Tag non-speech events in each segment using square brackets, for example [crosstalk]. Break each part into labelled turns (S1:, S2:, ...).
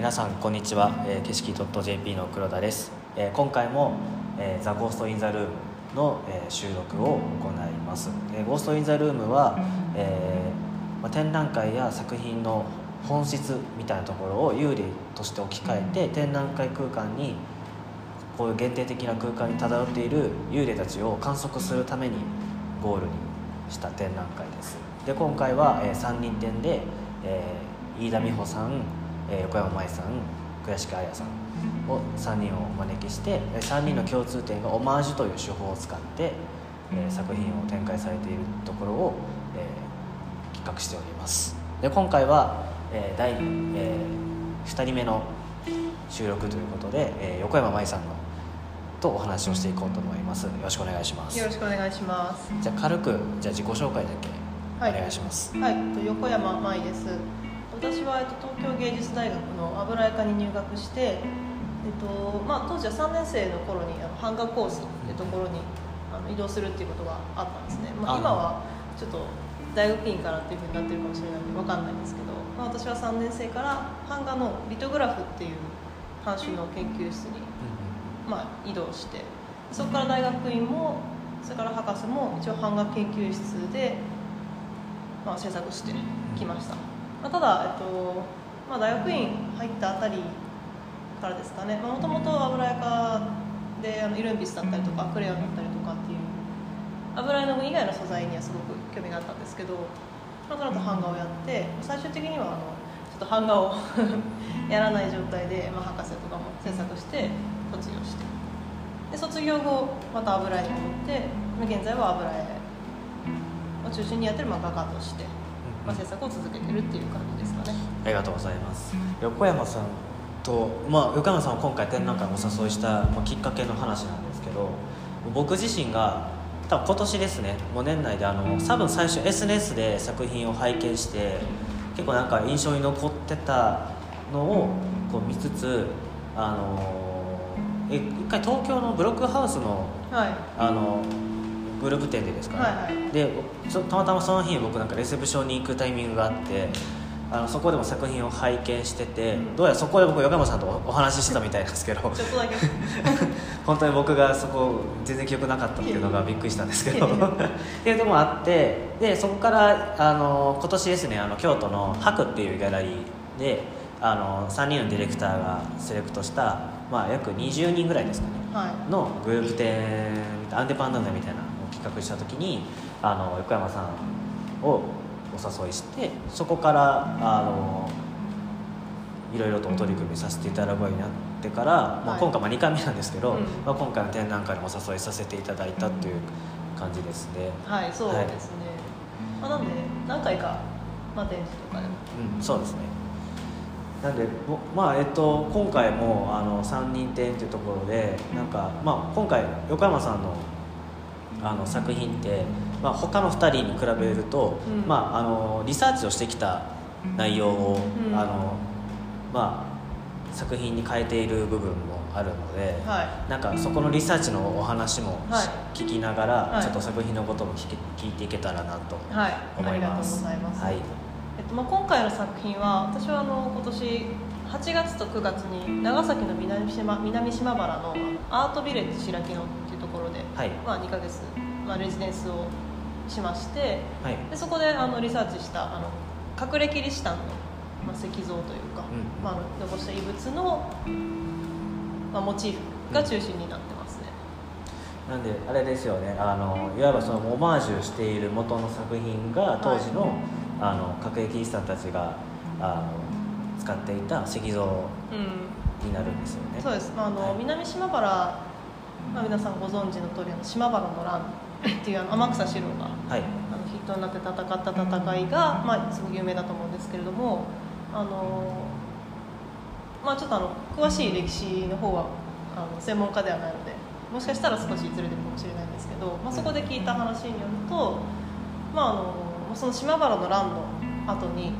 S1: 皆さんこんにちは、えー、景色 .jp の黒田です、えー、今回も、えー、ザ・ゴースト・イン・ザ・ルームの、えー、収録を行います、えー、ゴースト・イン・ザ・ルームは、えーまあ、展覧会や作品の本質みたいなところを有利として置き換えて展覧会空間にこういう限定的な空間に漂っている幽霊たちを観測するためにゴールにした展覧会です。で今回は、えー、3人展で、えー、飯田美穂さん、えー、横山舞さん倉敷彩さんを3人をお招きして3人の共通点がオマージュという手法を使って、えー、作品を展開されているところを、えー、企画しております。で今回は、えー第えー、2人目の収録ということで、えー、横山舞さんのとお話をしていこうと思います。よろしくお願いします。
S2: よろしくお願いします。
S1: じゃあ軽くじゃあ自己紹介だけお願いします。
S2: はい、はい、横山舞です私は、えっと、東京芸術大学の油絵科に入学して、えっとまあ、当時は3年生の頃にあの版画コースっていうところにあの移動するっていうことがあったんですね、まあ、今はちょっと大学院からっていうふうになってるかもしれないので分かんないんですけど、まあ、私は3年生から版画のリトグラフっていう版種の研究室に、まあ、移動してそこから大学院もそれから博士も一応版画研究室で、まあ、制作してきました、まあ、ただ、えっとまあ、大学院入ったあたりからですかね。もともと油絵科であの色鉛筆だったりとかクレヨンだったりとかっていう油絵の具以外の素材にはすごく興味があったんですけど、まあ、その後版画をやって最終的にはあのちょっと版画を [laughs] やらない状態で、まあ、博士とかも制作して卒業して。で卒業後また油絵に戻って現在は油絵を中心にやってる、まあ、画家として、まあ、制作を続けてるっていう感じですかね。
S1: ありがとうございます。横山さんと、まあ、横山さんを今回展覧会お誘いした、まあ、きっかけの話なんですけど僕自身が多分今年ですねもう年内であの多分最初 SNS で作品を拝見して結構なんか印象に残ってたのをこう見つつあのえ一回東京のブロックハウスの,、
S2: はい、
S1: あのグループ展でですかね、
S2: はいはい、
S1: でたまたまその日僕なんかレセプションに行くタイミングがあってあのそこでも作品を拝見しててどうやらそこで僕横山さんとお話ししてたみたいなんですけど。
S2: ちょっとだけ。[laughs]
S1: 本当に僕がそこ全然記憶なかったっていうのがびっくりしたんですけど。[laughs] っていうのもあってでそこからあの今年ですねあの京都の博っていうギャラリーであの3人のディレクターがセレクトした、まあ、約20人ぐらいですかね、
S2: はい、
S1: のグループ展アンデパンダンダみたいな企画した時にあの横山さんをお誘いしてそこからあのいろいろとお取り組みさせていただくようになってから、はい、まあ、今回まあ2回目なんですけど、うん、まあ、今回の展覧会にお誘いさせていただいたという感じですね。
S2: はいそうですね、はい、まあ、なんで何回か、まあ、展示とかでも、
S1: うん、そうですね。なんで、まあえっと、今回もあの3人展というところでなんか、まあ、今回横山さんのあの作品って、まあ、他の2人に比べると、うん、まあ、あのリサーチをしてきた内容を、うん、あのまあ、作品に変えている部分もあるので、
S2: はい、
S1: なんかそこのリサーチのお話も聞きながら、はい、ちょっと作品のことも聞聞いていけたらなと思います。
S2: はい、はい、えっとまあ、今回の作品は私はあの今年8月と9月に長崎の南島南島原のアートビレッジ白木野っていうところで、
S1: はい、
S2: まあ、2か月、まあ、レジデンスをしまして、
S1: はい、
S2: でそこであのリサーチしたあの隠れキリシタンの、まあ、石像というか、
S1: うん、
S2: まあ、残した遺物の、まあ、モチーフが中心になってますね。
S1: うん、なんであれですよね。あのいわばそのオマージュしている元の作品が当時の,はい、あの隠れキリシタンたちがあの使っていた石像になるんですよね。
S2: うん、そうです、まああの、はい、南島原、まあ、皆さんご存知の通りの島原の乱っていうあの天草四郎が、
S1: はい、
S2: あのヒットになって戦った戦いが、まあ、すごく有名だと思うんですけれどもあの、まあ、ちょっとあの詳しい歴史の方はあの専門家ではないのでもしかしたら少しずれてるかもしれないんですけど、まあ、そこで聞いた話によると、まあ、あのその島原の乱の後に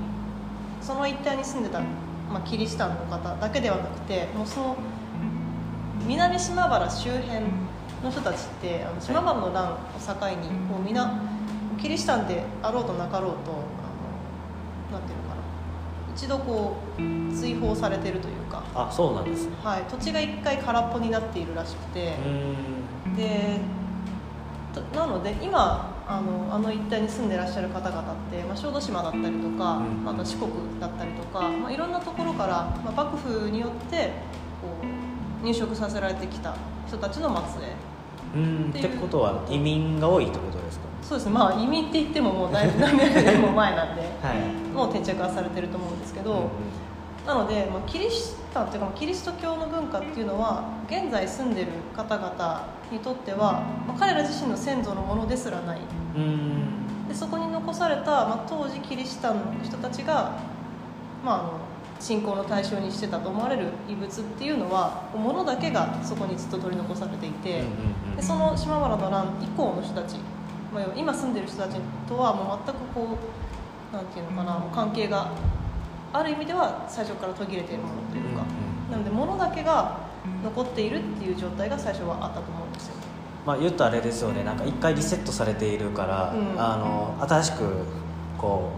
S2: その一帯に住んでた、まあ、キリシタンの方だけではなくてもうその南島原周辺の人たちってあの島原の乱を境にもうみんなキリシタンであろうとなかろうとあのなんていうのかな。一度こう追放されてるというか、
S1: あそうなんですね。
S2: はい、土地が一回空っぽになっているらしくて、
S1: うん。
S2: でとなので今あのあの一帯に住んでらっしゃる方々って、まあ、小豆島だったりとか、
S1: うん。
S2: また四国だったりとか、まあ、いろんなところから、まあ、幕府によって入植させられてきた人たちの末裔。
S1: うんってことは移民が多いってことですか？
S2: そうですね。まあ移民って言ってももうだいぶ何百年も前なんで [laughs]
S1: はい。
S2: もう定着はされてると思うんですけど、
S1: うんうん。
S2: なので、まあ、キリシタンというかまあキリスト教の文化っていうのは現在住んでる方々にとっては、まあ、彼ら自身の先祖のものですらない。
S1: うん。
S2: でそこに残された、まあ、当時キリシタンの人たちが、まあ、あの信仰の対象にしてたと思われる遺物っていうのはものだけがそこにずっと取り残されていて、でその島原の乱以降の人たち、まあ、今住んでる人たちとはもう全くこうなんていうのかなもう関係がある意味では最初から途切れているものというか、なので物だけが残っているっていう状態が最初はあったと思うんですよ。
S1: まあ言うとあれですよね。なんか一回リセットされているから、
S2: うん。
S1: あの新しくこ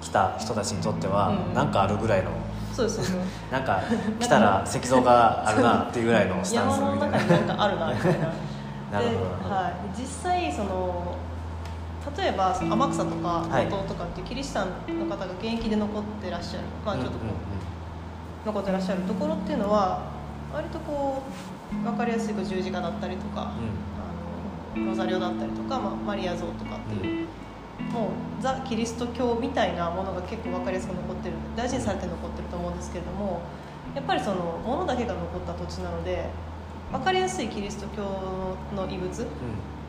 S1: う来た人たちにとっては、
S2: うん。
S1: なんかあるぐらいの
S2: そうですよね。[laughs]
S1: なんか来たら石像があるなっていうぐらいの [laughs] スタンス
S2: 山の
S1: みたいな。
S2: 中になんかあるなみたいな。[laughs]
S1: なるほど
S2: はい、実際その例えば天草とか
S1: はい。
S2: 五島とかっていうキリシタンの方が現役で残ってらっしゃる、まあ、ちょっとこう、
S1: うんうん。
S2: 残ってらっしゃるところっていうのは割とこう分かりやすい十字架だったりとか、あのロザリオだったりとか、まあ、マリア像とかっていう、もうザ・キリスト教みたいなものが結構分かりやすく残ってる大事にされて残ってると思うんですけれどもやっぱりそのものだけが残った土地なので分かりやすいキリスト教の遺物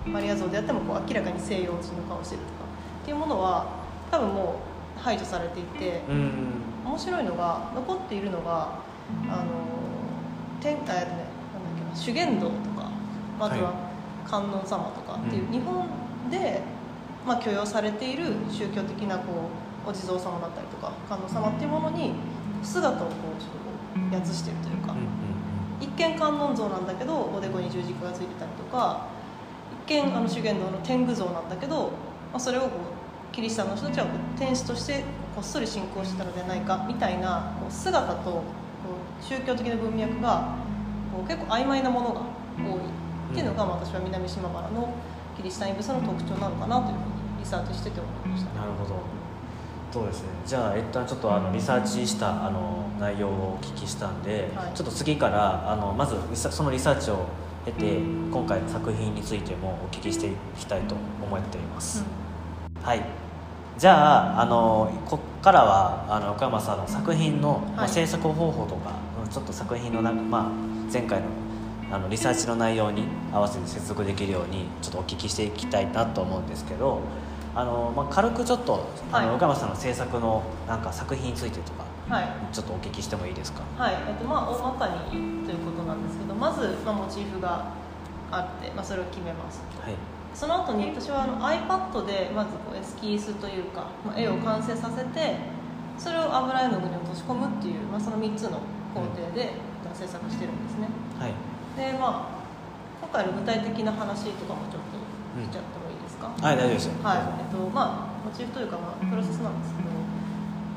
S1: うん。
S2: マリア像であってもこう明らかに西洋人の顔してるとかっていうものは多分もう排除されていて。
S1: うん。うん
S2: 面白いのが残っているのがあの天あえっとねなんだっけな修験道とかまずは観音様とかっていう、
S1: うん。
S2: 日本で、まあ、許容されている宗教的なこうお地蔵様だったりとか観音様っていうものに姿をこうちょっとこうやつしてるというか、
S1: うん
S2: 一見観音像なんだけどおでこに十字架がついてたりとか一見あの修験道の天狗像なんだけど、まあ、それをこうキリシタンの人たちはこう天使としてこっそり信仰してたのではないかみたいなこう姿とこう宗教的な文脈がこう結構曖昧なものが多いっていうのが、まあ私は南島原のキリシタン遺物の特徴なのかなというふうにリサーチしてて思いました。
S1: なるほど。そうですね。じゃあ一旦ちょっとあのリサーチしたあの内容をお聞きしたんで、
S2: はい。
S1: ちょっと次からあのまずそのリサーチを経て今回の作品についてもお聞きしていきたいと思っています、はい。じゃああのこっからはあの岡山さんの作品の、まあ、
S2: はい
S1: 制作方法とか、うんちょっと作品のな、まあ、前回のあのリサーチの内容に合わせて接続できるようにちょっとお聞きしていきたいなと思うんですけどあの、まあ、軽くちょっとあの、
S2: はい。
S1: 岡山さんの制作のなんか作品についてとか
S2: はい。
S1: ちょっとお聞きしてもいいですか？
S2: はい。えっとまあ、大まかにということなんですけどまず、まあ、モチーフがあって、まあ、それを決めます。
S1: はい。
S2: その後に私はあの iPad でまずこうエスキースというか、まあ、絵を完成させてそれを油絵の具に落とし込むっていう、まあ、その3つの工程で制作してるんですね。
S1: はい。
S2: でまあ今回の具体的な話とかもちょっとしちゃってもですか、
S1: はい大丈夫ですよ。
S2: はいえっとまあモチーフというか、まあ、プロセスなんですけど、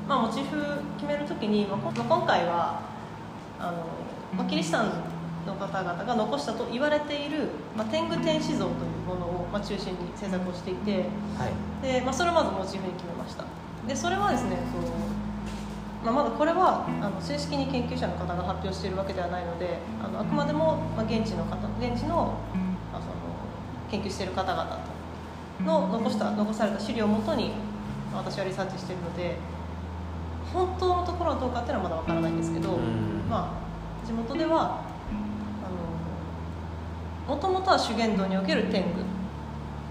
S2: まあ、モチーフ決めるときに、まあ、今回はあの、まあ、キリシタンの方々が残したと言われている、まあ、天狗天使像というものを、まあ、中心に制作をしていて
S1: はい。
S2: で、まあ、それをまずモチーフに決めました。でそれはですねまあ、まだこれはあの正式に研究者の方が発表しているわけではないのであのあくまでも、まあ、現地の方現地の,、まあ、その研究している方々の残した残された資料をもとにまあ私はリサーチしているので本当のところはどうかっていうのはまだわからないんですけど、
S1: うん。
S2: まあ、地元ではもともとは修験道における天狗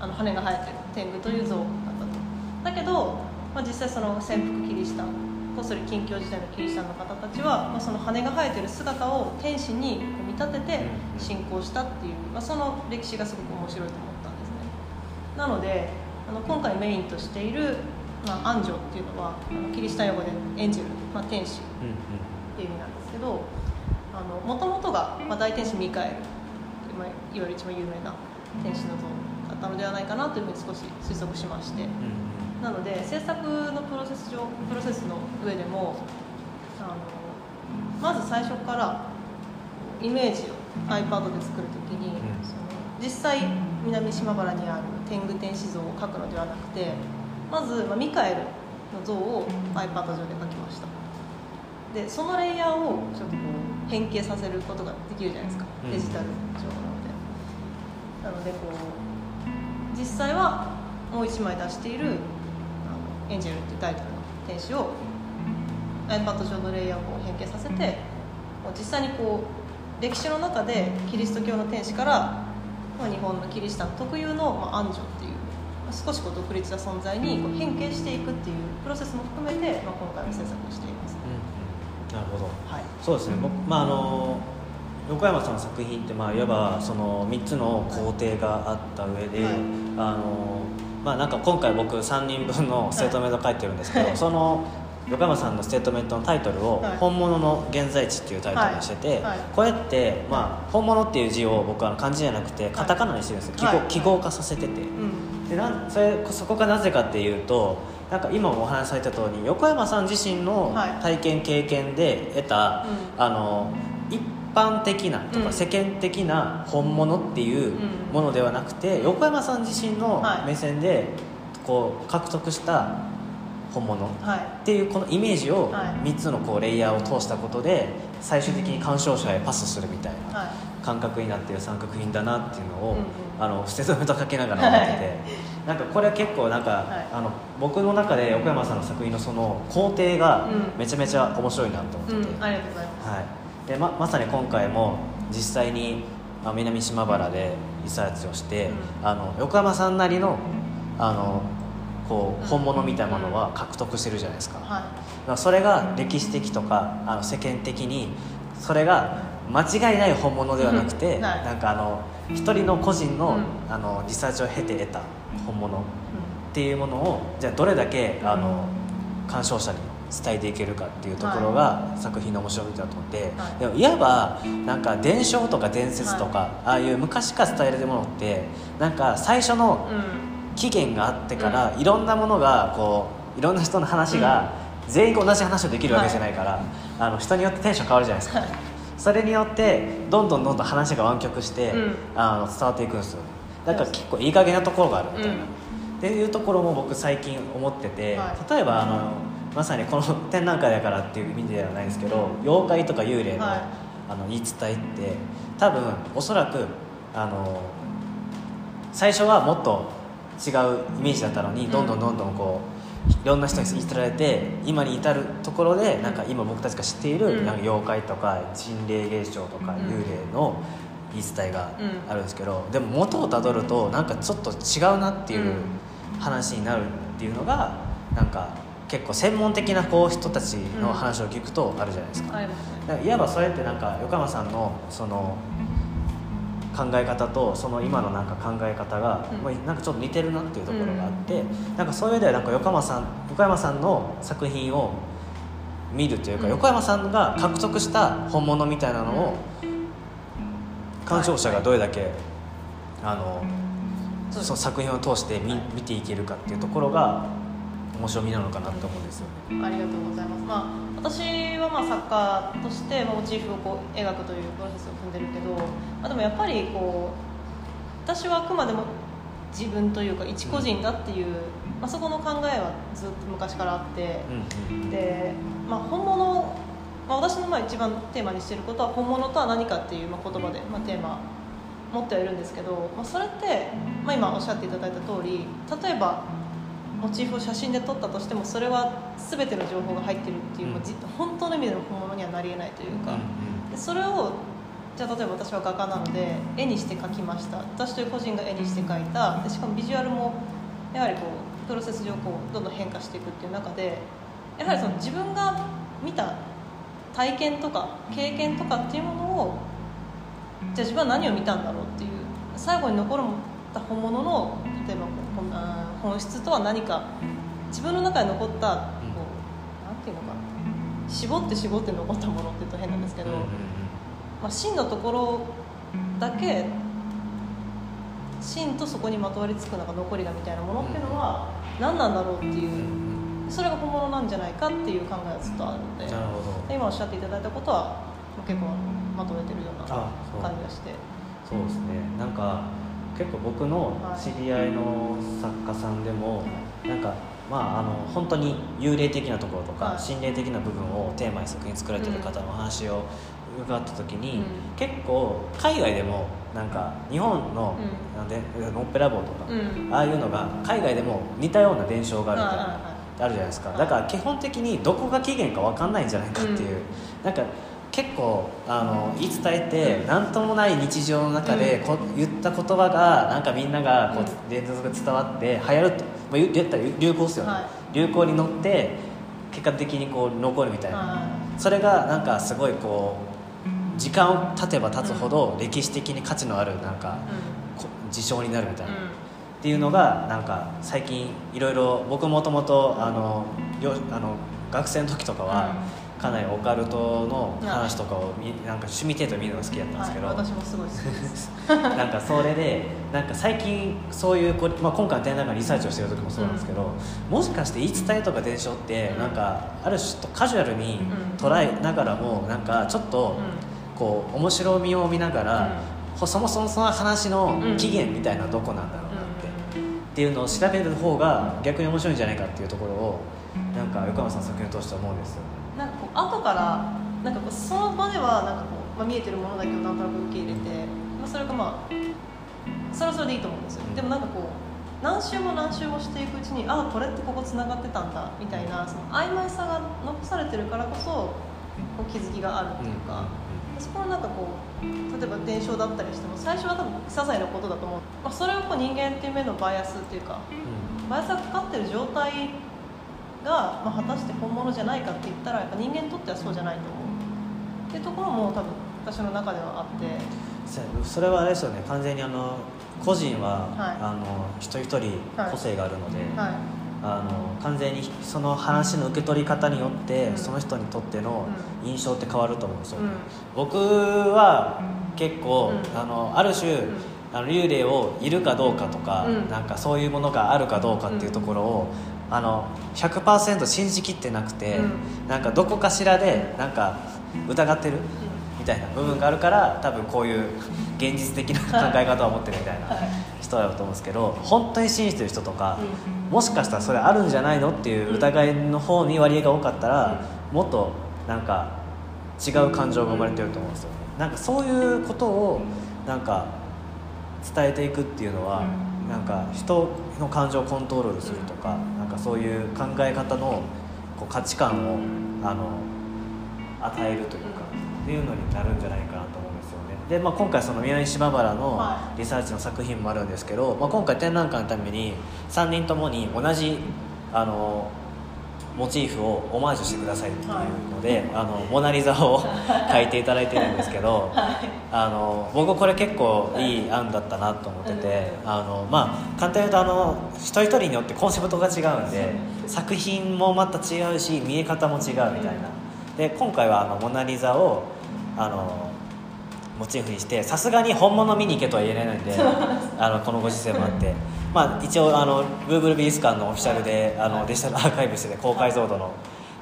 S2: あの羽が生えてる天狗という像だったと。だけど、まあ、実際その潜伏キリシタンこっそり近況時代のキリシタンの方たちは、まあ、その羽が生えてる姿を天使に見立てて信仰したっていう、まあ、その歴史がすごく面白いと思なのであの今回メインとしている、まあ、アンジョっていうのはあのキリシタン用語でエンジェル、まあ、天使
S1: うん
S2: っていう意味なんですけどもともとが、まあ、大天使ミカエルまあ、いわゆる一番有名な天使の像だったのではないかなというふうに少し推測しまして。なので制作のプロセス上プロセスの上でもあのまず最初からイメージを iPad で作るときに、
S1: うん。
S2: その実際南島原にある天狗天使像を描くのではなくてまず、まあ、ミカエルの像を iPad 上で描きました。でそのレイヤーをちょっとこう変形させることができるじゃないですか。
S1: うん。
S2: デジタル上なので。なのでこう実際はもう一枚出しているあのエンジェルっていうタイトルの天使を iPad 上のレイヤーを変形させてもう実際にこう歴史の中でキリスト教の天使から、まあ、日本のキリシタン特有の、まあ、安女っていう、まあ少しこう独立した存在にこう変形していくっていうプロセスも含めて、まあ、今回は制作をしています、
S1: うんうん。なるほど。
S2: はい。
S1: そうですね。僕まああの横山さんの作品ってまあいわばその3つの工程があった上で、
S2: はい。
S1: あのまあなんか今回僕3人分のステートメント書いてるんですけど、
S2: はい。
S1: その横山さんのステートメントのタイトルを
S2: はい「
S1: 本物の現在地」っていうタイトルにしてて、これって、まあ、本物っていう字を僕は漢字じゃなくてカタカナにしてるんですよ、記号化させてて。
S2: うん。
S1: でなんそれそこがなぜかっていうとなんか今もお話しされた通り横山さん自身の
S2: はい。
S1: 体験経験で得た、
S2: うん。
S1: あの一般的なと
S2: うん。
S1: か世間的な本物っていう
S2: うん。
S1: ものではなくて、横山さん自身の
S2: はい。
S1: 目線でこう獲得した本物っ
S2: はい。
S1: ていうこのイメージを
S2: はい。
S1: 3つのこうレイヤーを通したことで最終的に鑑賞者へパスするみたいな
S2: はい。
S1: 感覚になっている三角品だなっていうのを、
S2: うんうん。
S1: あの捨て止めとかけながら思ってて、
S2: はい。
S1: なんかこれは結構なんか、
S2: い。
S1: あの僕の中で横山さんの作品のその工程が
S2: うん。
S1: めちゃめちゃ面白いなと思ってて、
S2: うん、ありがとうございます、
S1: はい、でままさに今回も実際にあ南島原でリサーチをして、
S2: うん。
S1: あの横山さんなりのあのこう
S2: うん。
S1: 本物みたいなものは獲得してるじゃないですか,、だか
S2: はい
S1: らそれが歴史的とかあの世間的にそれが間違いない本物ではなくて、なんかあの一人の個人の,、
S2: うん。
S1: あのリサーチを経て得た本物っ
S2: う
S1: ていうものをじゃあどれだけあの鑑賞者に伝えていけるかっていうところが作品の面白みだと思って、
S2: はい。
S1: でもいわばなんか伝承とか伝説とか、ああいう昔から伝えられるものってなんか最初の
S2: んうん
S1: 期限があってから、いろんなものがこういろんな人の話が全員同じ話をできるわけじゃないから、あの人によってテンション変わるじゃないですか、
S2: はい。
S1: それによってどんどんどんどん話が湾曲して、
S2: うん。
S1: あの伝わっていくんですよ。だから結構いい加減なところがあるみたいな、
S2: うん。
S1: っていうところも僕最近思ってて、
S2: はい。
S1: 例えばあのまさにこの展覧会だからっていう意味ではないですけど妖怪とか幽霊の,、
S2: はい。
S1: あの言い伝えって多分おそらくあの最初はもっと違うイメージだったのに、
S2: うん。
S1: どんどんどんどんこういろんな人に言い伝えられて今に至るところでなんか今僕たちが知っている、
S2: うん。
S1: なんか妖怪とか心霊現象とか
S2: うん。
S1: 幽霊の言い伝えが
S2: うん
S1: あるんですけど、でも元をたどるとなんかちょっと違うなっていう話になるっていうのがなんか結構専門的なこう人たちの話を聞くとあるじゃないですか,、いわばそれってなんか横山さんのその考え方とその今のなんか考え方が、
S2: うん。
S1: まあなんかちょっと似てるなっていうところがあって、なんかそういう意味ではなんか横山さん横山さんの作品を見るというか、
S2: うん。
S1: 横山さんが獲得した本物みたいなのを鑑賞者がどれだけ、あの
S2: そう
S1: その作品を通して見見ていけるかっていうところが面白みなのかなと思うんですよね。
S2: ありがとうございます、まあ、私はまあ作家としてモチーフをこう描くというプロセスを踏んでるけど、まあ、でもやっぱりこう私はあくまでも自分というか一個人だっていう、まあ、そこの考えはずっと昔からあって、
S1: うんうん
S2: で、まあ、本物、まあ、私のまあ一番テーマにしていることは本物とは何かっていうまあ言葉で、まあ、テーマ持ってはいるんですけど、まあ、それって、まあ、今おっしゃっていただいた通り例えばモチーフを写真で撮ったとしてもそれは全ての情報が入ってるっていう、
S1: うん。
S2: 本当の意味での本物にはなりえないというか、でそれをじゃあ例えば私は画家なので絵にして描きました。私という個人が絵にして描いた。でしかもビジュアルもやはりこうプロセス上こうどんどん変化していくっていう中でやはりその自分が見た体験とか経験とかっていうものをじゃあ自分は何を見たんだろうっていう最後に残った本物の例えばこんあー本質とは何か自分の中に残ったこうなんていうのかな。絞って絞って残ったものって言うと変なんですけど、まあ、真のところだけ真とそこにまとわりつくなんか残りがみたいなものっていうのは、何なんだろうっていうそれが本物なんじゃないかっていう考えがずっとあるので今おっしゃっていただいたことは結構まとめてるような感じがして。
S1: そうですね。なんか結構僕の知り合いの作家さんでも、なんかまああの本当に幽霊的なところとか、
S2: はい。
S1: 心霊的な部分をテーマに作品作られてる方の話を伺った時に、
S2: うん。
S1: 結構海外でもなんか日本の、
S2: う
S1: なんでノッペラボーとか、
S2: うん。
S1: ああいうのが海外でも似たような伝承があるみたいな、あるじゃないですか。
S2: はい
S1: だから基本的にどこが起源か分かんないんじゃないかっていう、
S2: うん。
S1: なんか結構あの言い伝えて何ともない日常の中でこ、言った言葉がなんかみんながこ
S2: う
S1: う連続で伝わって流行ると、まあ、言言ったら流行ですよね、
S2: はい。
S1: 流行に乗って結果的にこう残るみたいな、
S2: は
S1: それがなんかすごいこう時間を経てば経つほど歴史的に価値のあるなんか
S2: い
S1: こ事象になるみたいな、
S2: うん。
S1: っていうのがなんか最近いろいろ僕もともとあのよあの学生の時とかはかなりオカルトの話とかをみなんか趣味程度で見るのが好きだったんですけど、
S2: はい、私もすごい好きです。[laughs]
S1: なんかそれでなんか最近そういうこ、まあ、今回の展覧会リサーチをしてる時もそうなんですけど、もしかして言い伝えとか伝承ってなんかある種とカジュアルに捉えながらもなんかちょっとこう面白みを見ながら、ほそもそもその話の起源みたいなどこなんだろうなって。っていうのを調べる方が逆に面白いんじゃないかっていうところをなんか横山さんの作品を通して思うんですよ
S2: なんかこう後からなんかこうその場ではなんかこう、まあ、見えてるものだけをなんとなく受け入れて、まあ、それがまあそれはそれでいいと思うんですよ。でもなんかこう何周も何周もしていくうちにああこれってここつながってたんだみたいなその曖昧さが残されてるからこそこう気づきがあるっていうか、そこはなんかこう例えば伝承だったりしても最初は多分些細なことだと思う、まあ、それをこう人間っていう面のバイアスっていうか
S1: うん。
S2: バイアスがかかってる状態が、まあ、果たして本物じゃないかって言ったらやっぱ人間にとってはそうじゃないと思う。っていうところも多分私の中ではあって。
S1: そそれはあれですよね。完全にあの個人は、
S2: はい。
S1: あの一人一人個性があるので、
S2: はい。
S1: あの完全にその話の受け取り方によって、
S2: うん。
S1: その人にとっての印象って変わると思うんですよ、
S2: うん。
S1: 僕は結構、
S2: うん。
S1: あのある種、
S2: ん。
S1: あの幽霊をいるかどうかとか、
S2: うん。
S1: なんかそういうものがあるかどうかっていうところを、あの100%信じきってなくて、
S2: うん。
S1: なんかどこかしらでなんか疑ってる？みたいな部分があるから多分こういう現実的な [laughs] 考え方を持ってるみたいな
S2: はい
S1: 人だと思うんですけど本当に信じてる人とか、
S2: うん
S1: もしかしたらそれあるんじゃないの？っていう疑いの方に割合が多かったら、もっとなんか違う感情が生まれてると思うんですよね。なんかそういうことをなんか伝えていくっていうのは、
S2: うん。
S1: なんか人の感情をコントロールするとかそういう考え方のこう価値観をあの与えるというか、っていうのになるんじゃないかなと思うんですよね。で、まあ、今回その宮西島原の
S2: は
S1: リサーチの作品もあるんですけど、まあ、今回展覧会のために3人ともに同じあのモチーフをオマージュしてくださいっていうので「あのモナ・リザ」を描いていただいてるんですけどあの僕これ結構いい案だったなと思っててあの、まあ、簡単に言うとあの一人一人によってコンセプトが違うんで作品もまた違うし見え方も違うみたいな。で今回はあの「モナ・リザ」をあのモチーフにしてさすがに本物見に行けとは言えないんであのこのご時世もあって、まあ、一応あの Google 美術館のオフィシャルであのデジタルアーカイブスで高解像度の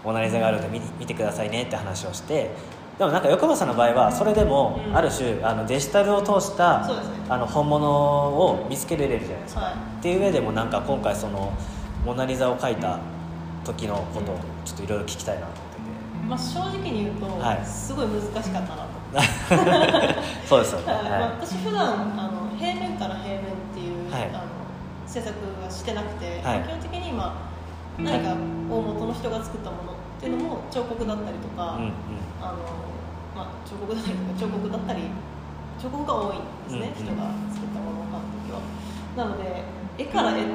S1: モナ・リザがあるんで見見てくださいねって話をして。でもなんか横山さんの場合はそれでも
S2: うん。
S1: ある種あのデジタルを通した
S2: ね。
S1: あの本物を見つけれるじゃないですか、
S2: はい。
S1: っていう上でもなんか今回そのモナ・リザを描いた時のことをちょっといろいろ聞きたいなと思ってて。
S2: まあ、正直に言うと、
S1: はい。
S2: すごい難しかったな。と [laughs]
S1: そうですよね、
S2: はい。まあ
S1: は
S2: 私普段あの平面から平面っていう、
S1: はい。
S2: あの制作はしてなくて、
S1: はい。
S2: 基本的に今何か大元の人が作ったものっていうのも彫刻だったりとか、
S1: い、うんうん。
S2: あのまあ、彫刻だったりとか彫刻だったり彫刻が多いんですね、
S1: うん
S2: 人が作ったものを描く時は。なので絵から絵っ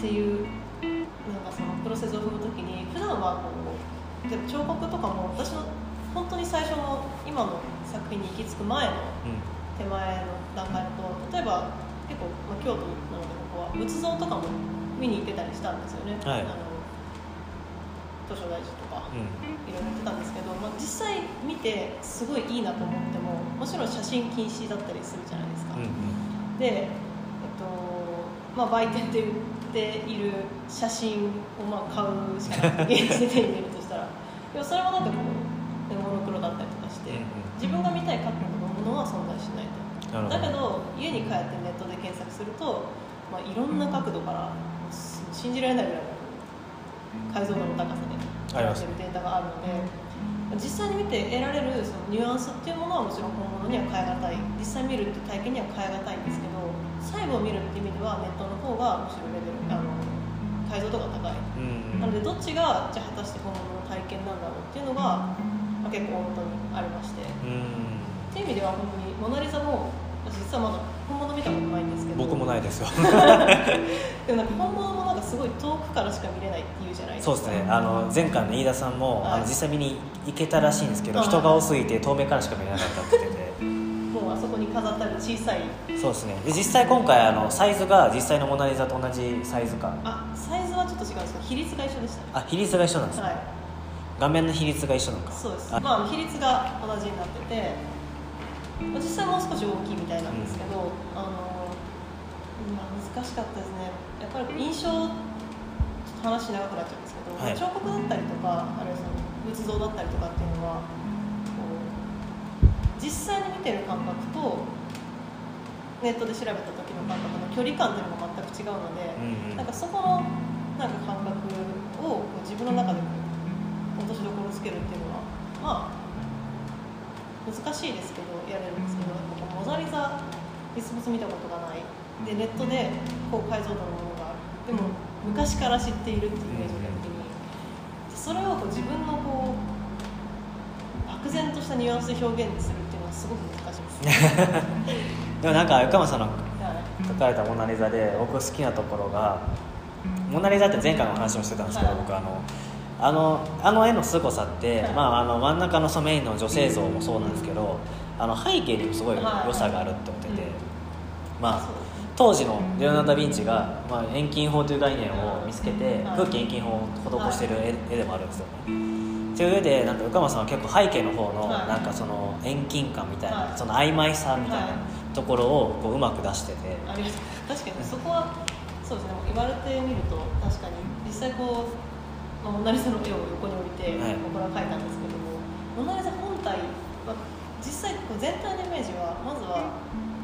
S2: ていうなんかそのプロセスを踏む時に普段はこう彫刻とかも私の本当に最初の今の作品に行き着く前の
S1: うん
S2: 手前の段階だと例えば結構、まあ、京都なのでここは仏像とかも見に行ってたりしたんですよね、
S1: はい。
S2: あの図書大臣とか、
S1: うん。
S2: いろいろやってたんですけど、まあ、実際見てすごいいいなと思ってももちろん写真禁止だったりするじゃないですか、
S1: うんうん。
S2: で、えっとまあ、売店で売っている写真をまあ買うしかない。[laughs] 現地で手に入れるとしたら。でもそれもなんかこうモノクロだったりとかして、
S1: うんうん。
S2: 自分が見たい角度のものは存在しないと。だけど家に帰ってネットで検索すると、まあ、いろんな角度からす信じられないぐらいの解像度の高さで
S1: あります。
S2: るデータがあるので実際に見て得られるそのニュアンスっていうものはもちろん本物には変え難い。実際見るって体験には変え難いんですけど細部を見るっていう意味ではネットの方がむしろレベルあの解像度が高い。
S1: うん。
S2: なのでどっちがじゃあ果たして本物の体験なんだろうっていうのが、まあ、結構本当にありまして。
S1: うん。
S2: っていう意味では本当に「モナ・リザ」も私実はまだ本物見たことないんですけど。
S1: 僕もないですよ。[laughs]
S2: でもなんか本物もなんかすごい遠くからしか見れないっていうじゃないですか。
S1: そうですね。あの前回の飯田さんも、
S2: はい。
S1: あの実際見に行けたらしいんですけど、
S2: はい
S1: 人が多すぎて遠目からしか見れなかったって言ってて。[laughs]
S2: もうあそこに飾ってある小さい。
S1: そうですね。で実際今回あのサイズが実際のモナ・リザと同じサイズか
S2: あサイズはちょっと違うんですけど比率が一緒でした。ね
S1: あ比率が一緒なんですね、
S2: はい
S1: 画面の比率が一緒なのか。
S2: そうです。
S1: あ
S2: まあ比率が同じになっててまあ実際もう少し大きいみたいなんですけど、あのまあ、難しかったですね。やっぱり印象ちょっと話長くなっちゃうんですけど、
S1: はい。
S2: 彫刻だったりとかあるいはその仏像だったりとかっていうのは実際に見てる感覚とネットで調べた時の感覚の距離感っていうのが全く違うので、
S1: うんうん。
S2: なんかそこのなんか感覚を自分の中でをつけるっていうのはまあ難しいですけどやれるんですけどモザリザ実物見たことがない。でネットで高解像度のものがある。でも昔から知っているっていうイメージをやった時にそれをこう自分のこう漠然としたニュアンスで表現するっていうのはすごく難しいです。[laughs]
S1: でもなんか横山さんの
S2: はい。
S1: 書かれた「モナ・リザ」で僕好きなところが「モナ・リザ」って前回の話もしてたんですけど、
S2: はい。
S1: 僕あのあのあの絵の凄さって、
S2: はい。
S1: まあ、あの真ん中のそのメインの女性像もそうなんですけどあの背景にもすごい
S2: はい
S1: 良さがあるって思ってて、
S2: うん
S1: まあ当時のレオナルド・ダ・ヴィンチが、まあ、遠近法という概念を見つけて、
S2: はい。
S1: 空気遠近法を施している絵,、絵でもあるんですよね。という上でなんか横山さんは結構背景の方の
S2: はい。
S1: なんかその遠近感みたいな、
S2: はい。
S1: その曖昧さみたいな
S2: はい。
S1: ところをこううまく出してて、
S2: 確かにそこはそうですね。言われてみると確かに。実際こう、まあ、モナ・リザの絵を横に置いて、
S1: はい。
S2: これは描いたんですけどもモナ・リザ本体は実際こう全体のイメージはまずは、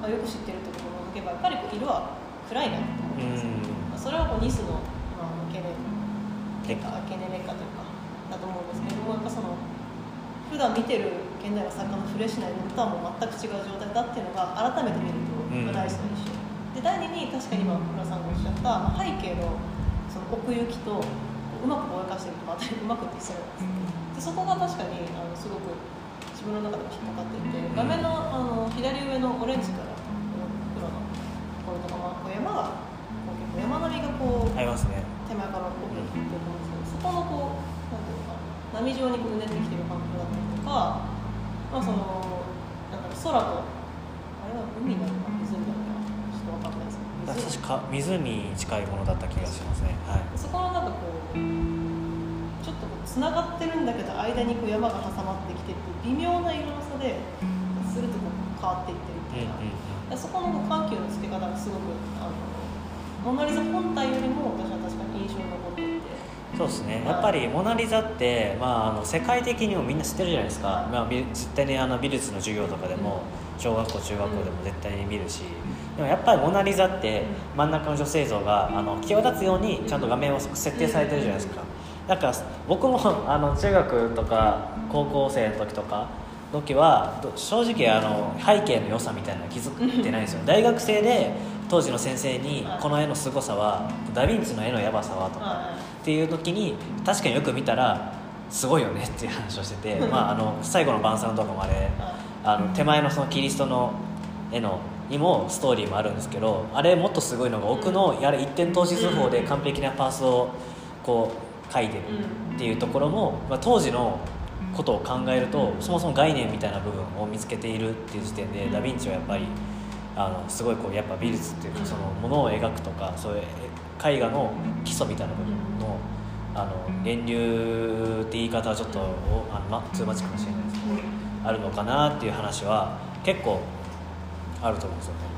S2: まあ、よく知ってるところを除けばやっぱりこう色は暗いなと思うんですよ、まあそれはこうニスの、まあ、懸念劣化懸念劣化というかだと思うんですけれどもやっぱその普段見てる現代の作家のフレッシュな色とはもう全く違う状態だっていうのが改めて見ると、
S1: うん
S2: まあ第一の印象。で第二に確かに今村さんがおっしゃった、まあ、背景のその奥行きとこううまくぼやかしてるとまたうまくって失礼なんですけどでそこが確かにあのすごく自分の中でも引っかかっていて画面のあの左上のオレンジからこの黒のところとか、山が山並みがこう
S1: ありますね。
S2: 手前から奥に行ってると思うんですけど、そこのこうなんていうのかな波状にこううねってきてる感覚だったりとか、まあそのなんだろう空とあれは海なのか湖なのかちょっとわかんない
S1: 確か湖に近いものだった気がしますね。はい。
S2: そこのなんかこうちょっとつながってるんだけど間にこう山が挟まってきてって微妙な色の差でするとこう変わっていってるっていうか、そこの緩急のつけ方がすごくあのモナ・リザ本体よりも私は確かに印象に残っていて。
S1: そうですね。やっぱり「モナ・リザ」って、まあ、あの世界的にもみんな知ってるじゃないですか、
S2: はい
S1: まあ、美絶対にあの美術の授業とかでも小学校中学校でも絶対に見るしでもやっぱり「モナ・リザ」って真ん中の女性像があの際立つようにちゃんと画面を設定されてるじゃないですか。だから僕もあの中学とか高校生の時とか時はど正直あの背景の良さみたいなの気づいてないんですよ。[laughs] 大学生で当時の先生に
S2: はい
S1: この絵の凄さはダ・ヴィンチの絵のヤバさはとか
S2: は
S1: っていう時に確かによく見たらすごいよねっていう話をしてて、[laughs] まあ、あの最後の晩餐とかもあれあの手前のそのキリストの絵のにもストーリーもあるんですけどあれもっとすごいのが奥のやれ一点透視図法で完璧なパースをこう描いてるっていうところも、まあ、当時のことを考えるとそもそも概念みたいな部分を見つけているっていう時点でダ・ヴィンチはやっぱりあのすごいこうやっぱ美術っていうかそのものを描くとかそういう絵画の基礎みたいな部分のあの源流って言い方はちょっとおあの、ま、ツーマチかもしれないですあるのかなっていう話は結構あると思うんですよね。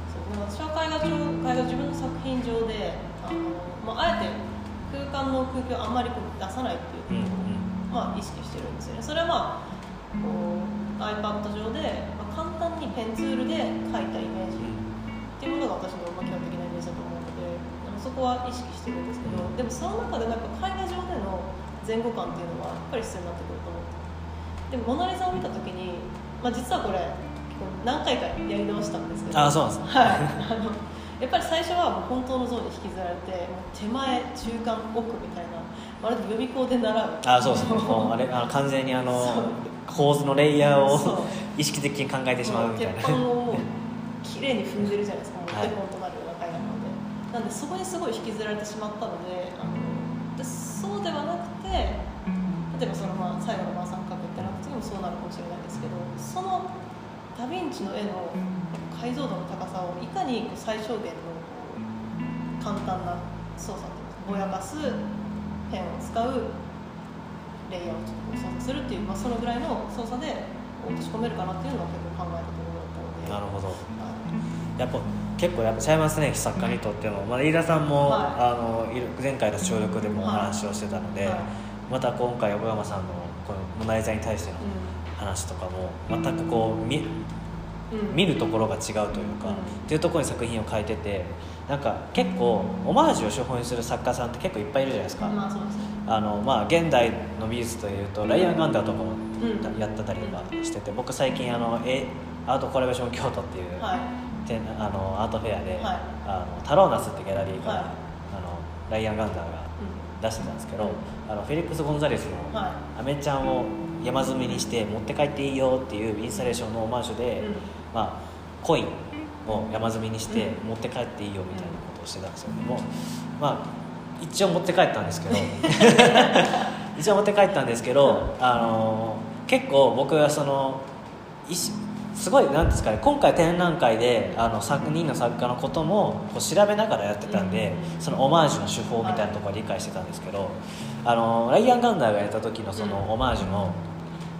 S2: 私は絵画上絵画自分の作品上であの、まあ、あえて空間の空気をあんまりこう出さないっていうことを、まあ、意識してるんですよね。それはまあこう iPad 上で、まあ、簡単にペンツールで描いたイメージっていうものが私のまあ基本的なイメージだと思うのであのそこは意識してるんですけどでもその中でなんか絵画上での前後感っていうのはやっぱり必要になってくると思でも「モナ・リザ」を見た時に、まあ、実はこれ何回かやり直したんですけど
S1: あそうなんですね。
S2: はい。あのやっぱり最初はもう本当の像に引きずられてもう手前中間奥みたいなまるで予備校で習う。
S1: あそうですね。もうあれあの完全にあの構図のレイヤーを意識的に考えてしまうみたいな。
S2: 鉄板をもう綺麗に踏んでるじゃないですかもう
S1: はい
S2: 鉄本となるようなので。なんでそこにすごい引きずられてしまったのであのでそうではなくて例えばそのまあ最後の晩餐もそうなるかもしれないですけどそのダ・ヴィンチの絵の解像度の高さをいかに最小限の簡単な操作っていうかぼやかすペンを使うレイヤーをちょっと操作するっていう、まあ、そのぐらいの操作で落とし込めるかなっていうのは結構考えたところだったので。
S1: なるほど。
S2: はい。
S1: やっぱ結構やっぱチャイマンスネーキ作家にとっても、まあ、飯田さんも、
S2: はい。
S1: あの前回の収録でもお話をしてたので、
S2: はい。
S1: また今回横山さんのこの「モナ・リザ」に対しての話とかも全くこう見見るところが違うというか、
S2: うん。
S1: っていうところに作品を書いててなんか結構オマージュを手法にする作家さんって結構いっぱいいるじゃないですか、
S2: まあ
S1: あのまあ、現代の美術というとライアン・ガンダーとかも
S2: うん。
S1: やってたりとかしてて僕最近あのえアートコラボレーション京都っていう、
S2: はい。
S1: 展あのアートフェアで、
S2: はい。
S1: あのタローナスってギャラリーから、
S2: はい。
S1: あのライアン・ガンダーが出してたんですけどあのフェリックス・ゴンザレスの
S2: はい。
S1: アメちゃんを山積みにして持って帰っていいよっていうインスタレーションのオマージュで、
S2: うん。
S1: まあ、コインを山積みにして
S2: うん
S1: 持って帰っていいよみたいなことをしてたんですよ。ねもうまあ一応持って帰ったんですけど [laughs] 一応持って帰ったんですけど、あの結構僕はそのすごいなんですかね今回展覧会であの作人の作家のこともこう調べながらやってたんで、
S2: うん。
S1: そのオマージュの手法みたいなところは理解してたんですけど、あのライアン・ガンダーがやった時のその
S2: うん。
S1: オマージュの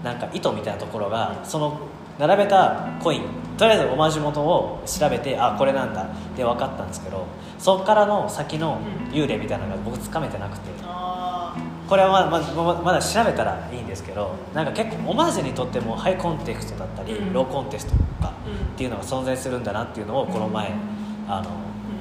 S1: なんか意図みたいなところがその並べたコインとりあえずオマージュ元を調べてあこれなんだって分かったんですけどそこからの先の幽霊みたいなのが僕つかめてなくて。
S2: あ
S1: これはままままだ調べたらいいんですけどなんか結構オマージュにとってもハイコンテクストだったり
S2: うん。
S1: ローコンテストとか
S2: うん。
S1: っていうのが存在するんだなっていうのをこの前あの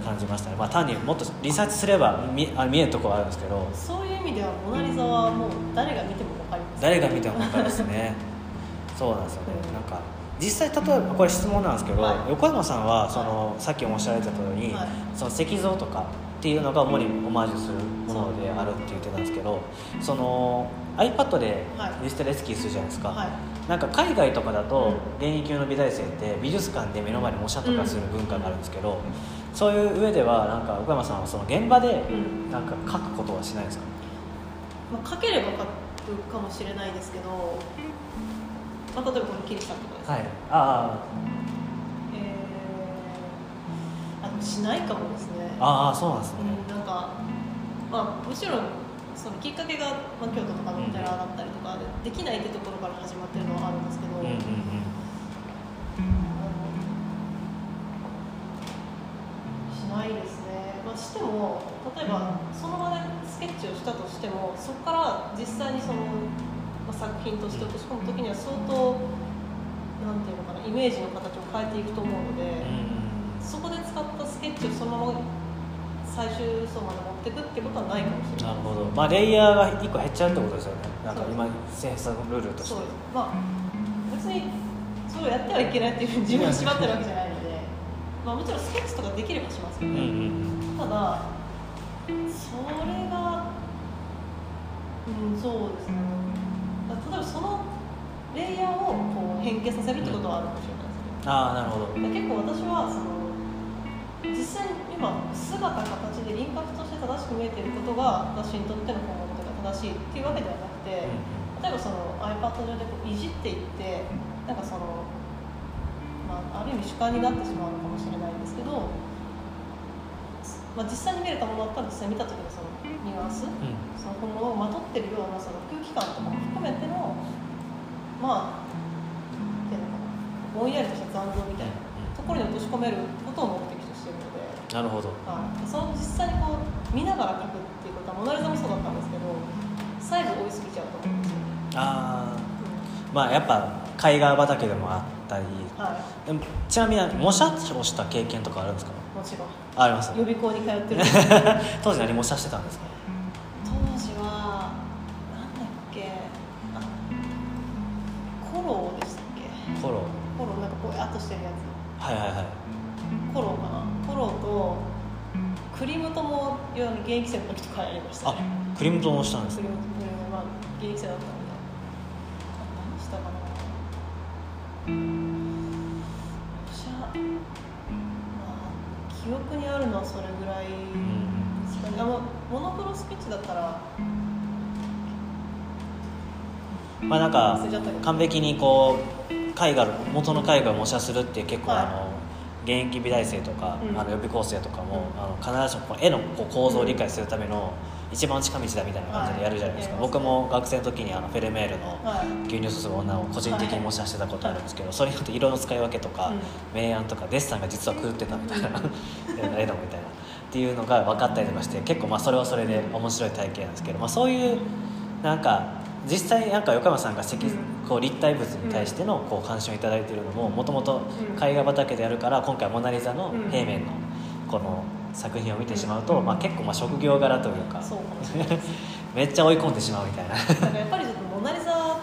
S1: 感じましたね、まあ、単にもっとリサーチすれば見あ見えるところはあるんですけど。
S2: ーそういう意味では「モナ・リザ」はもう誰が見ても分かります。
S1: 誰が見ても分かりますね。[laughs] そうなんですよね。
S2: うん。
S1: なんか実際例えばこれ質問なんですけど、
S2: はい。
S1: 横山さんはそのさっきおっしゃられた通り、
S2: はい。
S1: その石像とかっていうのが主にオマージュするものであるって言ってたんですけどその iPad で
S2: はい。
S1: ディジタルエスキーするじゃないですか、
S2: はい。
S1: なんか海外とかだと
S2: う
S1: 現役級の美大生って美術館で目の前に模写とかする文化があるんですけど、そういう上ではなんか横山さんはその現場で
S2: うん。
S1: なんか書くことはしないですか、
S2: まあ、書ければ書くかもしれないですけど、まあ、例えばこのキリシタンとかです。ね、
S1: はい。あ。
S2: えーあでもしないかもですね
S1: あああそうなんですね、
S2: うん、なんか、まあ、もちろんそのきっかけが、まあ、京都とかのお寺だったりとかで、できないってところから始まってるのはあるんですけど、
S1: うんうんうん。
S2: しないですね、まあ、しても例えばその場でスケッチをしたとしてもそこから実際にその、まあ、作品として落とし込む時には相当なんていうのかなイメージの形を変えていくと思うので、そこで使ったスケッチをそのまま最終層まで持っていくってことはないかもしれな
S1: ないるほど。まあレイヤーが1個減っちゃうってことですよね。なんか今センサーのルールとして。
S2: そう。ですまあ別にそれをやってはいけないっていうふうに自分を縛ってるわけじゃないので、まあ、もちろんスケッチとかできればしますけど、
S1: うんうん
S2: ただそれがうんそうですね。例えばそのレイヤーをこう変形させるってことはあるかもしれないですけど、
S1: ああなるほど。
S2: 結構私はその実際に今姿形で輪郭として正しく見えていることが私にとっての本物というか正しいっていうわけではなくて、例えばその iPad 上でこういじっていってなんかその、まあ、ある意味主観になってしまうのかもしれないんですけど、まあ、実際に見れたものだったら実際に見た時のそのニュアンス、
S1: うん。
S2: その本物をまとってるようなその空気感とかも含めてのまあっていうのかなぼんやりとした残像みたいなところに落とし込めることを目的とし
S1: なるほど。
S2: はい、その実際にこう見ながら描くっていうことはモナ・リザもそうだったんですけど細部追いすぎちゃうと思うんですよね、
S1: ああまあやっぱ絵画畑でもあったり。
S2: うんはい。
S1: でもちなみに模写をした経験とかあるんですか？
S2: もちろん。
S1: ああります。
S2: 予備校に通ってる。[laughs]
S1: 当時何模写してたんですか？
S2: 当時はなんだっけ。あコローでしたっけ。
S1: コロ
S2: コローなんかぼやっとしてるやつ。
S1: はいはいはい
S2: クリムトも現役生の時とかやりました
S1: あ
S2: ね
S1: クリムトもしたんです
S2: クリムトクリムトまあ現役生だったんであ何したかな。じゃあまあ記憶にあるのはそれぐらいですかねモノクロスピッチだったら
S1: まあなんか完璧にこう絵画元の絵画を模写するって結構
S2: はい
S1: あの現役美大生とか、
S2: うん。
S1: あの予備校生とかも、
S2: うん。
S1: あの必ずしもこう絵のこう構造を理解するための一番近道だみたいな感じでやるじゃないですか、
S2: はい
S1: 僕も学生の時にあのフェルメールの
S2: はい。
S1: 牛乳注ぐ女を個人的に模写してたことあるんですけど、それによって色の使い分けとか、
S2: うん。
S1: 明暗とかデッサンが実は狂ってたみたいな [laughs] 絵のみたいなっていうのが分かったりとかして結構まあそれはそれで面白い体験なんですけど、まあ、そういうなんか実際なんか横山さんが石こう立体物に対してのこう関心をいただいているのももともと絵画畑でやるから今回「モナ・リザ」の平面のこの作品を見てしまうと、まあ、結構まあ職業柄というか [laughs] めっちゃ追い込んでしまうみたいな。
S2: やっぱりちょっとモナ・リザは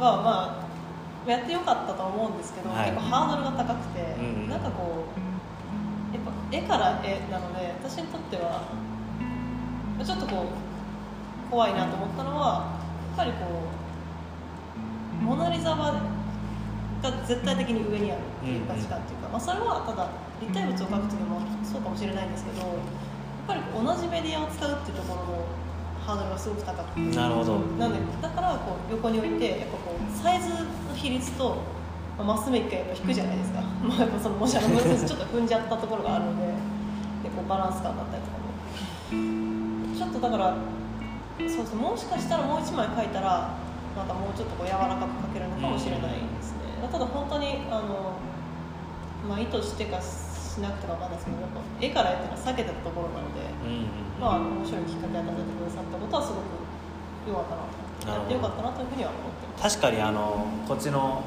S2: まあやってよかったと思うんですけど、
S1: はい。
S2: 結構ハードルが高くて、
S1: うんうん。
S2: なんかこうやっぱ絵から絵なので私にとってはちょっとこう怖いなと思ったのはぱりこうモナ・リザはが絶対的に上にあるっていう価値観っていうか、まあ、それはただ立体物を描く時もそうかもしれないんですけどやっぱり同じメディアを使うっていうところのハードルがすごく高くて。
S1: なるほど。
S2: なんでだからこう横に置いてやっぱこうサイズの比率と、まあ、マス目一回やっぱ引くじゃないですか、まあ、やっぱその模写の分数ちょっと踏んじゃったところがあるのででこうバランス感だったりとかも。ちょっとだからそうですねもしかしたらもう一枚描いたらまたもうちょっとこう柔らかく描けるのかもしれないですね、ただ本当にあの、まあ、意図してかしなくてかわかんないですけどやっぱ絵から絵っていうのは避けてたところなので、
S1: うんうん
S2: まあ、あの面白いきっかけを与えてくださったことはすごく良かったなとやってよかったなというふうには思ってます。
S1: 確かにあのこっちの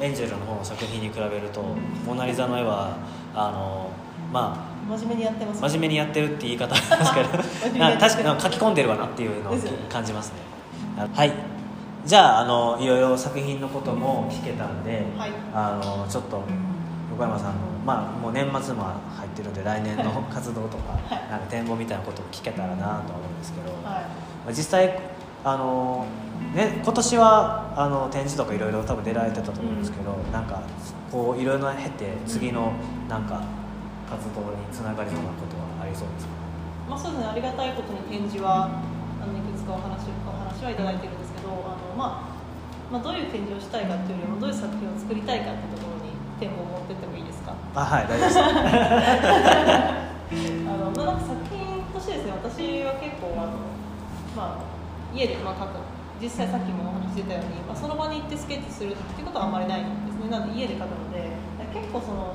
S1: エンジェルの方の作品に比べると「モナ・リザ」の絵はあのま
S2: 真面目にやってます。
S1: あ真面目にやってるって言い方なんですけど
S2: 真面目にやってる。
S1: な確かに。書き込んでるわなっていうのを感じますね。はい。じゃああのいろいろ作品のことも聞けたんで、
S2: はい。
S1: あのちょっと横山さんのまあもう年末も入ってるんで来年の活動とか,、
S2: はい。
S1: なんか展望みたいなことを聞けたらなと思うんですけど、
S2: はい。
S1: まあ実際あの、ね、今年はあの展示とかいろいろ多分出られてたと思うんですけど、なんかこういろいろ経て次のなんか活動につながりそうなことはありそうですか？
S2: まあ、そうですねありがたいことに展示はあのいくつかお話お話はいただいてるんですけどあの、まあ、まあどういう展示をしたいかっていうよりもどういう作品を作りたいかっていうところに展望を持ってってもいいですか？
S1: あはい大丈夫です。[laughs]
S2: あの、まあ、なんか作品としてですね私は結構あの、まあ、家でまあ描く実際さっきもお話ししてたように、まあ、その場に行ってスケッチするっていうことはあんまりないんですね。なので家で描くので結構その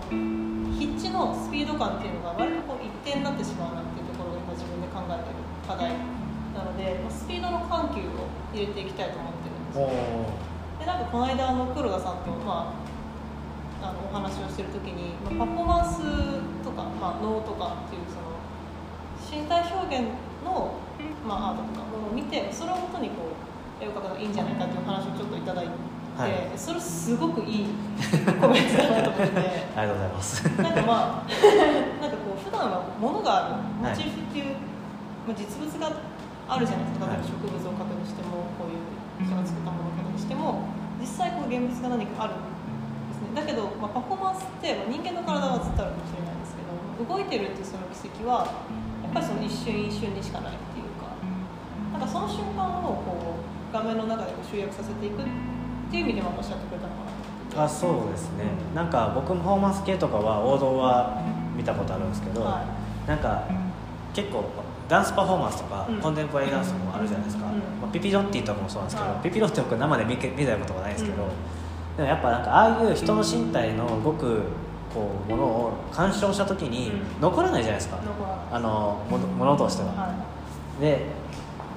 S2: 筆致のスピード感っていうのが割とこう一定になってしまうなっていうところが今自分で考えてる課題なので、まあ、スピードの緩急を入れていきたいと思ってるんですでなんかこの間あの黒田さんと、まあ、あのお話をしてる時に、まあ、パフォーマンスとか、まあ、脳とかっていうその身体表現の、まあ、アートとかものを見てそれをもとにこう絵を描くのがいいんじゃないかっていうお話をちょっといただいて、
S1: はい。
S2: それすごくいいコメントだなと思って。[laughs]
S1: ありがとうございます。
S2: なんかまあ [laughs] なんかこう普段は物があるモチーフっていう、まあ、実物があるじゃないですか。例えば植物を描くにしてもこういう人が作ったものを描くにしても実際こう現物が何かあるんですね。だけど、まあ、パフォーマンスって、まあ、人間の体はずっとあるかもしれないですけど動いてるっていうその奇跡はやっぱりその一瞬一瞬にしかないっていうかなんかその瞬間をこう画面の中で集約させていくっていう意味でもおっしゃってくれたのかな。
S1: あそうですね。なんか僕もパフォーマンス系とかは王道は見たことあるんですけど、
S2: は
S1: なんか結構ダンスパフォーマンスとか、
S2: うん。
S1: コンテンポラリーダンスもあるじゃないですか、
S2: うん
S1: まあ、ピピロッティとかもそうなんですけど、
S2: はい。
S1: ピピロッティ僕生で見け見たことがないですけど、
S2: うん。
S1: でもやっぱなんかああいう人の身体の動くこうものを鑑賞した時に
S2: うん。
S1: 残らないじゃないですか、あのものとしては、
S2: は
S1: で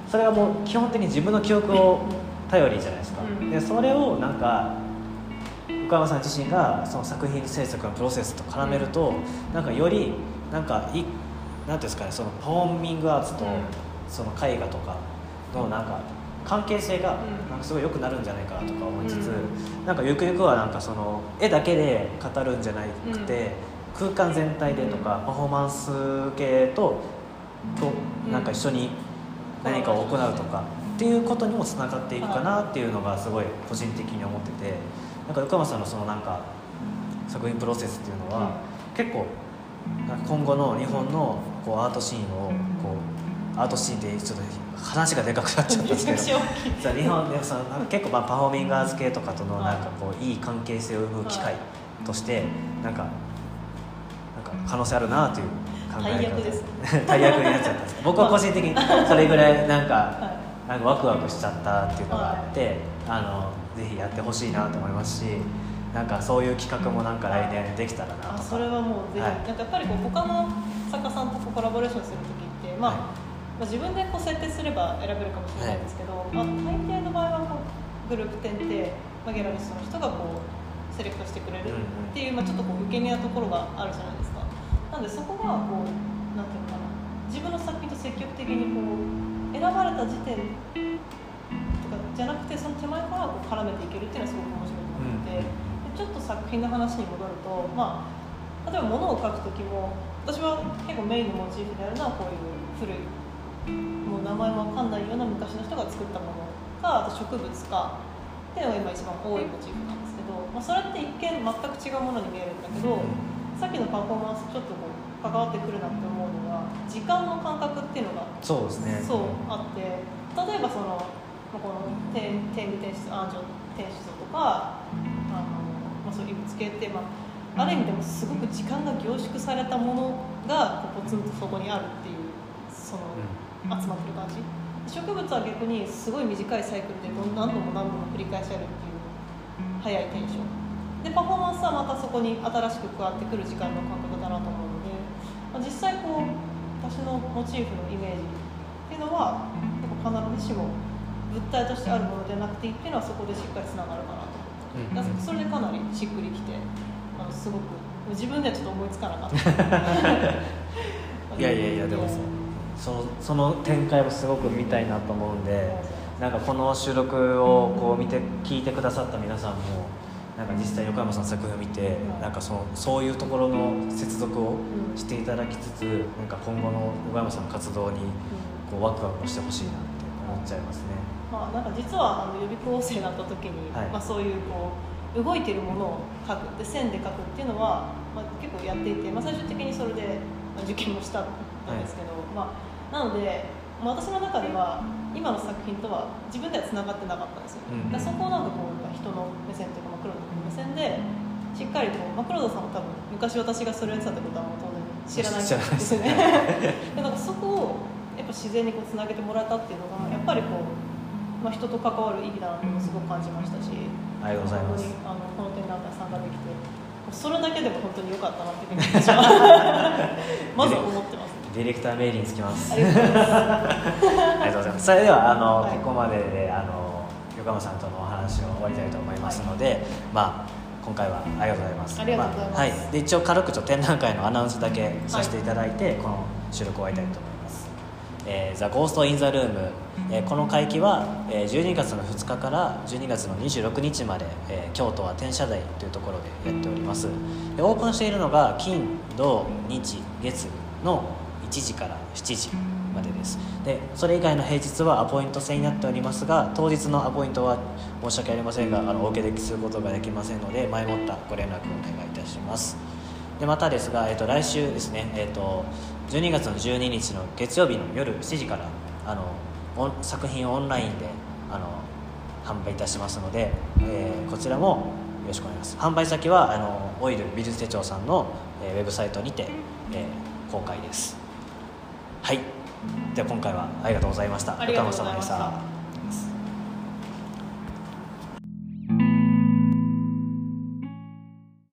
S1: それはもう基本的に自分の記憶を頼りじゃないですか、
S2: うん。
S1: でそれをなんか岡山さん自身がその作品制作のプロセスと絡めると、なんかよりなんかいなんていうんですかねそのパフォーミングアーツと、
S2: うん。
S1: その絵画とかのなんか関係性が
S2: うん。
S1: なんかすごい良くなるんじゃないかなとか思いつつ、
S2: う
S1: なんかゆくゆくはなんかその絵だけで語るんじゃなくて、空間全体でとかパフォーマンス系とと
S2: うん
S1: なんか一緒に何かを行うとかっていうことにもつながっていくかなっていうのがすごい個人的に思っててなんか横山さんのそのなんか作品プロセスっていうのは結構今後の日本のこうアートシーンをこうアートシーンってちょっと話がでかくなっちゃったんですけど [laughs] 日本でその結構まあパフォーミングアーツ系とかとのなんかこういい関係性を生む機会としてなんかなんか可能性あるなという考え方
S2: 大役です。[laughs]
S1: 大役になっちゃったんです。僕は個人的にそれぐらいなんか
S2: は
S1: なんかワクワクしちゃったっていうのがあってあのぜひやってほしいなと思いますしなんかそういう企画もなんか来年できたらなとか。
S2: あそれはもうぜひ、
S1: はい。
S2: なんかやっぱりこう他の作家さんとコラボレーションする時って、まあ
S1: はい。
S2: まあ、自分でこう設定すれば選べるかもしれないんですけど、まあ、大抵の場合はこうグループ展で、まあ、ギャラリストの人がこうセレクトしてくれるっていう、まあ、ちょっとこう受け身なところがあるじゃないですか。なんでそこがこうなんていうのかな。自分の作品と積極的にこう選ばれた時点とかじゃなくてその手前からこう絡めていけるっていうのはすごく面白いと思ってて、でちょっと作品の話に戻るとまあ例えば物を描く時も私は結構メインのモチーフであるのはこういう古いもう名前もわかんないような昔の人が作ったものかあと植物かっていうのが今一番多いモチーフなんですけど、まあ、それって一見全く違うものに見えるんだけど、さっきのパフォーマンスちょっとこう関わってくるなって思時間の感覚っていうのが
S1: そうですね。
S2: そうあって例えばそのまあこの天天理天使安城天使像とかあの、まあ、そういう異物系って、まあ、ある意味でもすごく時間が凝縮されたものがこうポツンとそこにあるっていうその集まってる感じ。植物は逆にすごい短いサイクルでどん何度も何度も繰り返しやるっていう速いテンション。でパフォーマンスはまたそこに新しく加わってくる時間の感覚だなと思うので、まあ、実際こう私のモチーフのイメージっていうのは必ずしも物体としてあるものではなくてっていうのはそこでしっかりつながるかなと。
S1: うん。
S2: だからそれでかなりしっくりきてあのすごく自分ではちょっと思いつかなかった。[laughs]
S1: いやいやいやでもそのその展開もすごく見たいなと思うんでなんかこの収録をこう見て聞いてくださった皆さんもなんか実際横山さんの作品を見て
S2: うん。
S1: なんかそのそういうところの接続を
S2: うん
S1: していただきつつなんか今後の横山さんの活動にこうワクワクしてほしいなって思っちゃいますね。
S2: まあ、なんか実はあの予備校生になった時に、
S1: はい。
S2: まあ、そういうこう動いてるものを描くで線で描くっていうのは、まあ、結構やっていて、まあ、最終的にそれでまあ受験もしたんですけど、まあ、なので、まあ、私の中では今の作品とは自分ではつながってなかったんですよ、
S1: うん。
S2: だそこをなんかこう人の目線というか、まあ、黒田君の目線でしっかりこう、まあ、黒田さんも多分昔私がそれをやってたってことはもう当然知らないですよね。[laughs] だからそこをやっぱ自然にこうつなげてもらえたっていうのがやっぱりこう、まあ、人と関わる意義だなっていうのをすごく感じましたし。
S1: ありがとうございます。
S2: 本当にあのこの展覧会参加できてそれだけでも本当に良かったなっていうふうに私は [laughs] [laughs] まずは思ってます
S1: ディレクターメールにつきます。
S2: ありがとうございます。[laughs]
S1: それではあの、
S2: はい
S1: ここまでであの横山さんとのお話を終わりたいと思いますので、まあ今回はありがとうございます。
S2: ありがとうございます
S1: あはい。で一応軽くちょっと展覧会のアナウンスだけさせていただいて、この収録を終わりたいと思います。えー、ザ・ゴースト・イン・ザ・ルーム、えーこの会期は、えー12月の2日から12月の26日まで、えー京都は天社台というところでやっておりますでオープンしているのが金土日月の1時から7時までです。でそれ以外の平日はアポイント制になっておりますが当日のアポイントは申し訳ありませんがあのお受けできすることができませんので前もったご連絡をお願いいたします。でまたですが、えっと来週ですね、えっと12月の12日の月曜日の夜7時からあの作品をオンラインであの販売いたしますので、えーこちらもよろしくお願いします。販売先はあのオイル美術手帳さんの、えーウェブサイトにて、えー公開ですはい。では今回はありがとうございました。
S2: ありがとうございま
S1: した